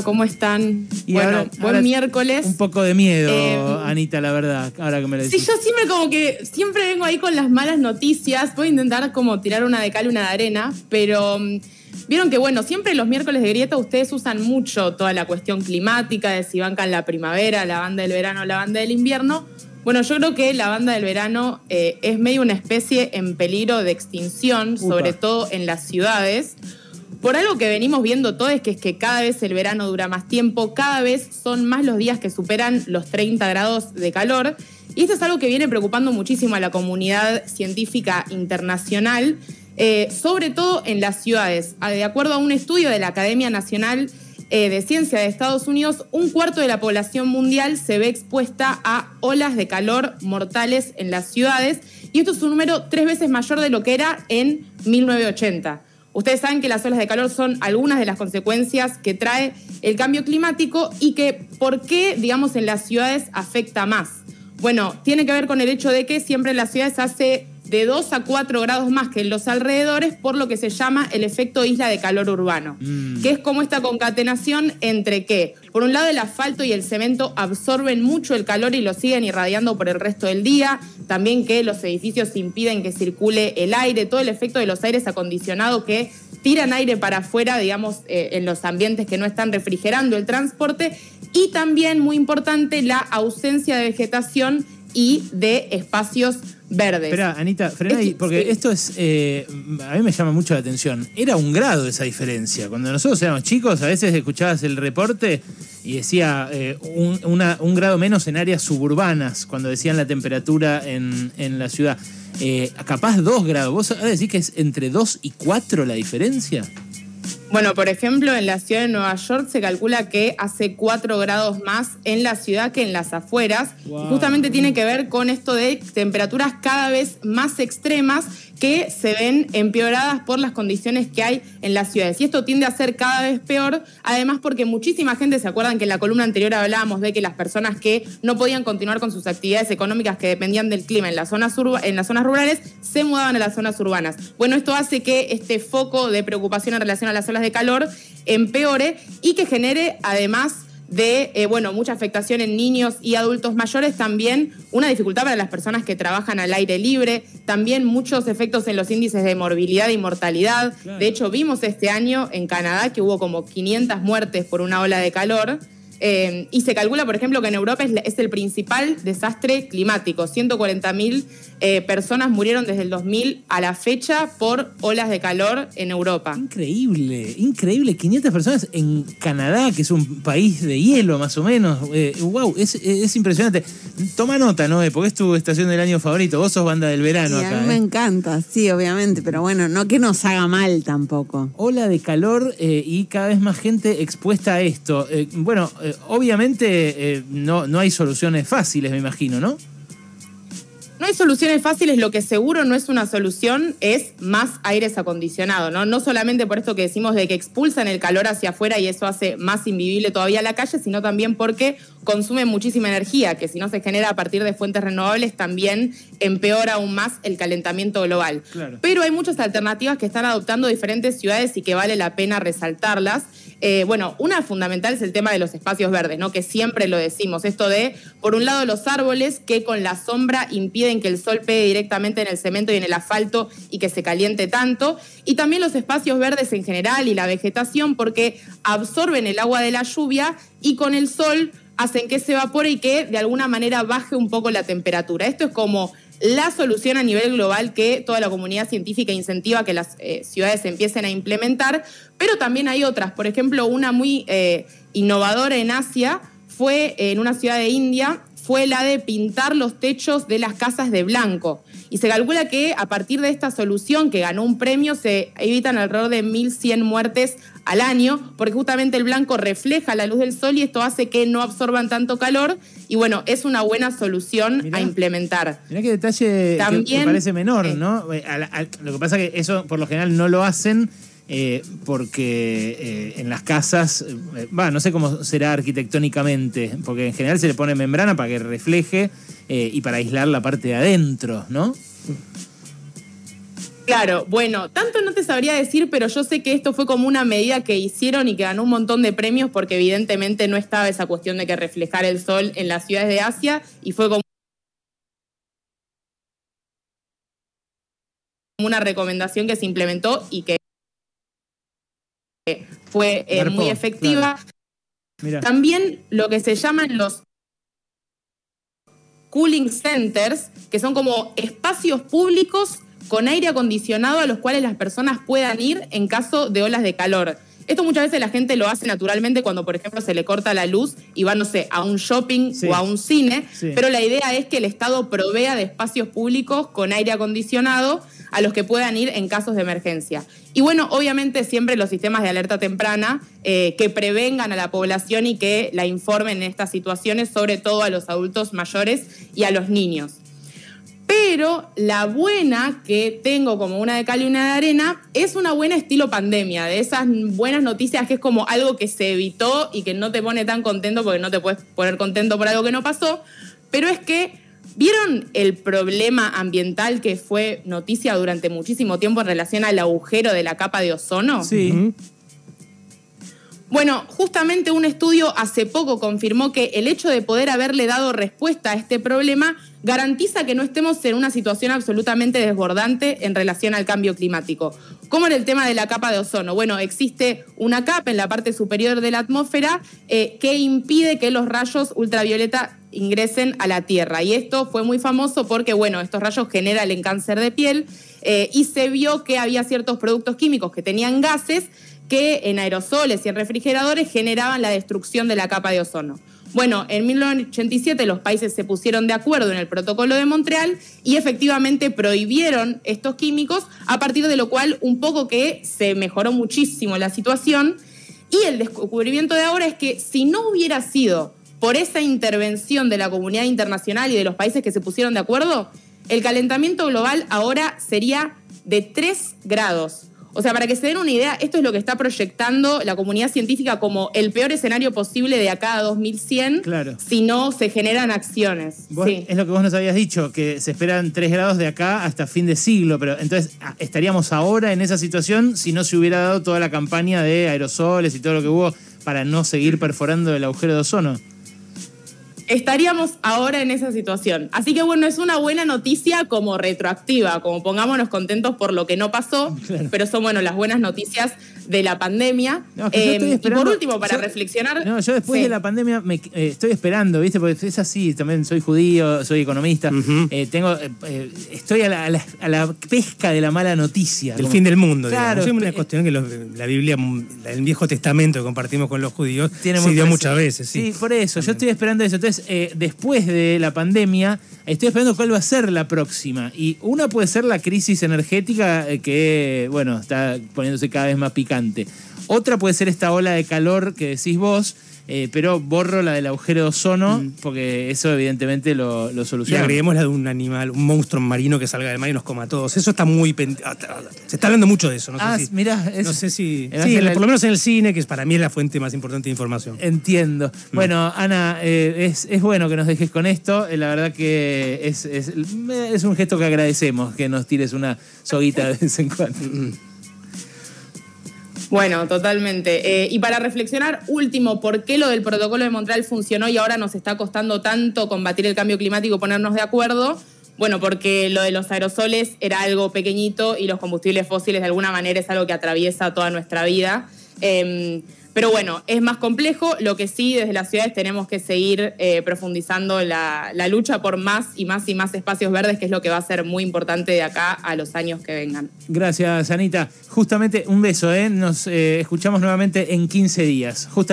¿Cómo están? Y bueno, ahora- buen ahora miércoles. Un poco de miedo, Eh, Anita, la verdad, ahora que me lo Sí, decís. yo siempre como que, siempre vengo ahí con las malas noticias. Voy a intentar como tirar una de cal y una de arena, pero mm, vieron que, bueno, siempre los miércoles de grieta ustedes usan mucho toda la cuestión climática, de si bancan la primavera, la banda del verano, la banda del invierno. Bueno, yo creo que la banda del verano eh, es medio una especie en peligro de extinción, Upa. sobre todo en las ciudades. Por algo que venimos viendo todos, que es que cada vez el verano dura más tiempo, cada vez son más los días que superan los 30 grados de calor. Y esto es algo que viene preocupando muchísimo a la comunidad científica internacional, eh, sobre todo en las ciudades. Ah, De acuerdo a un estudio de la Academia Nacional eh, de Ciencia de Estados Unidos, un cuarto de la población mundial se ve expuesta a olas de calor mortales en las ciudades. Y esto es un número tres veces mayor de lo que era en 1980. Ustedes saben que las olas de calor son algunas de las consecuencias que trae el cambio climático y que por qué, digamos, en las ciudades afecta más. Bueno, tiene que ver con el hecho de que siempre en las ciudades hace de 2 a 4 grados más que en los alrededores por lo que se llama el efecto isla de calor urbano, Mm. que es como esta concatenación entre que, por un lado, el asfalto y el cemento absorben mucho el calor y lo siguen irradiando por el resto del día, también que los edificios impiden que circule el aire, todo el efecto de los aires acondicionados que tiran aire para afuera, digamos, eh, en los ambientes que no están refrigerando el transporte, y también, muy importante, la ausencia de vegetación y de espacios verdes. Espera, Anita, frena ahí, porque sí. esto es. eh, a mí me llama mucho la atención. Era un grado esa diferencia. Cuando nosotros éramos chicos, a veces escuchabas el reporte y decía eh, un, una- un grado menos en áreas suburbanas, cuando decían la temperatura en, en la ciudad. Eh, capaz dos grados. ¿Vos decís que es entre dos y cuatro la diferencia? Bueno, por ejemplo, en la ciudad de Nueva York se calcula que hace 4 grados más en la ciudad que en las afueras. Wow. Justamente tiene que ver con esto de temperaturas cada vez más extremas que se ven empeoradas por las condiciones que hay en las ciudades. Y esto tiende a ser cada vez peor, además porque muchísima gente, ¿se acuerdan que en la columna anterior hablábamos de que las personas que no podían continuar con sus actividades económicas que dependían del clima en las zonas, en las zonas rurales, se mudaban a las zonas urbanas? Bueno, esto hace que este foco de preocupación en relación a las olas de calor empeore y que genere además de, eh, bueno, mucha afectación en niños y adultos mayores, también una dificultad para las personas que trabajan al aire libre, también muchos efectos en los índices de morbilidad y mortalidad. Claro. De hecho, vimos este año en Canadá que hubo como 500 muertes por una ola de calor. Eh, y se calcula, por ejemplo, que en Europa es, el principal desastre climático. 140.000 eh, personas murieron desde el 2000 a la fecha por olas de calor en Europa. Increíble, increíble. 500 personas en Canadá, que es un país de hielo más o menos. Eh, wow, es, es impresionante. Toma nota, ¿no? Porque es tu estación del año favorito. Vos sos banda del verano y a acá. mí me ¿eh? encanta, sí, obviamente, pero bueno, no que nos haga mal tampoco. Ola de calor eh, y cada vez más gente expuesta a esto. Eh, bueno, eh, obviamente eh, no, no hay soluciones fáciles, me imagino, ¿no? No hay soluciones fáciles, lo que seguro no es una solución es más aires acondicionados, ¿no? No solamente por esto que decimos de que expulsan el calor hacia afuera y eso hace más invivible todavía la calle, sino también porque consume muchísima energía, que si no se genera a partir de fuentes renovables también empeora aún más el calentamiento global. Claro. Pero hay muchas alternativas que están adoptando diferentes ciudades y que vale la pena resaltarlas. Eh, bueno, una fundamental es el tema de los espacios verdes, ¿no? Que siempre lo decimos. Esto de, por un lado, los árboles que con la sombra impiden que el sol pegue directamente en el cemento y en el asfalto y que se caliente tanto. Y también los espacios verdes en general y la vegetación porque absorben el agua de la lluvia y con el sol hacen que se evapore y que de alguna manera baje un poco la temperatura. Esto es como la solución a nivel global que toda la comunidad científica incentiva que las eh, ciudades empiecen a implementar, pero también hay otras. Por ejemplo, una muy eh, innovadora en Asia fue en una ciudad de India, fue la de pintar los techos de las casas de blanco. Y se calcula que a partir de esta solución que ganó un premio se evitan alrededor de 1.100 muertes al año, porque justamente el blanco refleja la luz del sol y esto hace que no absorban tanto calor. Y bueno, es una buena solución Mirá. a implementar. Mirá qué detalle que- que, También, parece menor, eh, ¿no? Eh, lo que pasa es que eso por lo general no lo hacen eh, porque eh, en las casas, eh, va, no sé cómo será arquitectónicamente, porque en general se le pone membrana para que refleje y para aislar la parte de adentro, ¿no? Claro, bueno, tanto no te sabría decir, pero yo sé que esto fue como una medida que hicieron y que ganó un montón de premios porque evidentemente no estaba esa cuestión de que reflejar el sol en las ciudades de Asia y fue como una recomendación que se implementó y que fue eh, muy efectiva. También lo que se llaman los cooling centers, que son como espacios públicos con aire acondicionado a los cuales las personas puedan ir en caso de olas de calor. Esto muchas veces la gente lo hace naturalmente cuando, por ejemplo, se le corta la luz y va, no sé, a un shopping Sí. o a un cine, Sí. pero la idea es que el Estado provea de espacios públicos con aire acondicionado a los que puedan ir en casos de emergencia. Y bueno, obviamente siempre los sistemas de alerta temprana eh, que prevengan a la población y que la informen en estas situaciones, sobre todo a los adultos mayores y a los niños. Pero la buena que tengo como una de cal y una de arena es una buena estilo pandemia, de esas buenas noticias que es como algo que se evitó y que no te pone tan contento porque no te puedes poner contento por algo que no pasó, pero es que ¿vieron el problema ambiental que fue noticia durante muchísimo tiempo en relación al agujero de la capa de ozono? Sí. Bueno, justamente un estudio hace poco confirmó que el hecho de poder haberle dado respuesta a este problema garantiza que no estemos en una situación absolutamente desbordante en relación al cambio climático. Como en el tema de la capa de ozono. Bueno, existe una capa en la parte superior de la atmósfera eh, que impide que los rayos ultravioleta ingresen a la Tierra. Y esto fue muy famoso porque, bueno, estos rayos generan el cáncer de piel eh, y se vio que había ciertos productos químicos que tenían gases que en aerosoles y en refrigeradores generaban la destrucción de la capa de ozono. Bueno, en 1987 los países se pusieron de acuerdo en el protocolo de Montreal y efectivamente prohibieron estos químicos, a partir de lo cual un poco que se mejoró muchísimo la situación. Y el descubrimiento de ahora es que si no hubiera sido por esa intervención de la comunidad internacional y de los países que se pusieron de acuerdo, el calentamiento global ahora sería de 3 grados. O sea, para que se den una idea, esto es lo que está proyectando la comunidad científica como el peor escenario posible de acá a 2100 Claro. si no se generan acciones. Sí. Es lo que vos nos habías dicho, que se esperan 3 grados de acá hasta fin de siglo, pero entonces ah, estaríamos ahora en esa situación si no se hubiera dado toda la campaña de aerosoles y todo lo que hubo para no seguir perforando el agujero de ozono. Estaríamos ahora en esa situación. Así que bueno, es una buena noticia como retroactiva, como pongámonos contentos por lo que no pasó, Claro. pero son bueno las buenas noticias de la pandemia. No, que yo Eh, y por último, para yo- reflexionar. No, yo después Sí. de la pandemia me, eh, estoy esperando, ¿viste? Porque es así, también soy judío, soy economista. Eh, tengo, estoy a la, a la- a la pesca de la mala noticia. El como- fin del mundo, Claro, digamos. Es una eh, cuestión que los- la Biblia, el Viejo Testamento que compartimos con los judíos, Tiene se dio muchas veces. Sí, por eso, yo estoy esperando eso. Entonces, eh, después de la pandemia, estoy esperando cuál va a ser la próxima. Y una puede ser la crisis energética eh, que, bueno, está poniéndose cada vez más picante. Otra puede ser esta ola de calor que decís vos, eh, pero borro la del agujero de ozono, porque eso evidentemente lo, lo Y soluciona. agreguemos la de un animal, un monstruo marino que salga del mar y nos coma a todos. Eso está muy... pen- ah, Se está hablando mucho de eso. No Ah, si, mirá, no sé si... Sí, por lo menos en el cine, que es para mí es la fuente más importante de información. Entiendo. Bueno, Ana, eh, es, es bueno que nos dejes con esto. Eh, la verdad que es, es, es un gesto que agradecemos, que nos tires una soguita de vez en cuando. Bueno, totalmente. Eh, y para reflexionar, último, ¿por qué lo del protocolo de Montreal funcionó y ahora nos está costando tanto combatir el cambio climático y ponernos de acuerdo? Bueno, porque lo de los aerosoles era algo pequeñito y los combustibles fósiles de alguna manera es algo que atraviesa toda nuestra vida. Eh, pero bueno, es más complejo. Lo que sí, desde las ciudades tenemos que seguir eh, profundizando la, lucha por más y más y más espacios verdes, que es lo que va a ser muy importante de acá a los años que vengan. Gracias, Anita. Justamente un beso, ¿eh? Nos eh, escuchamos nuevamente en 15 días. Justa-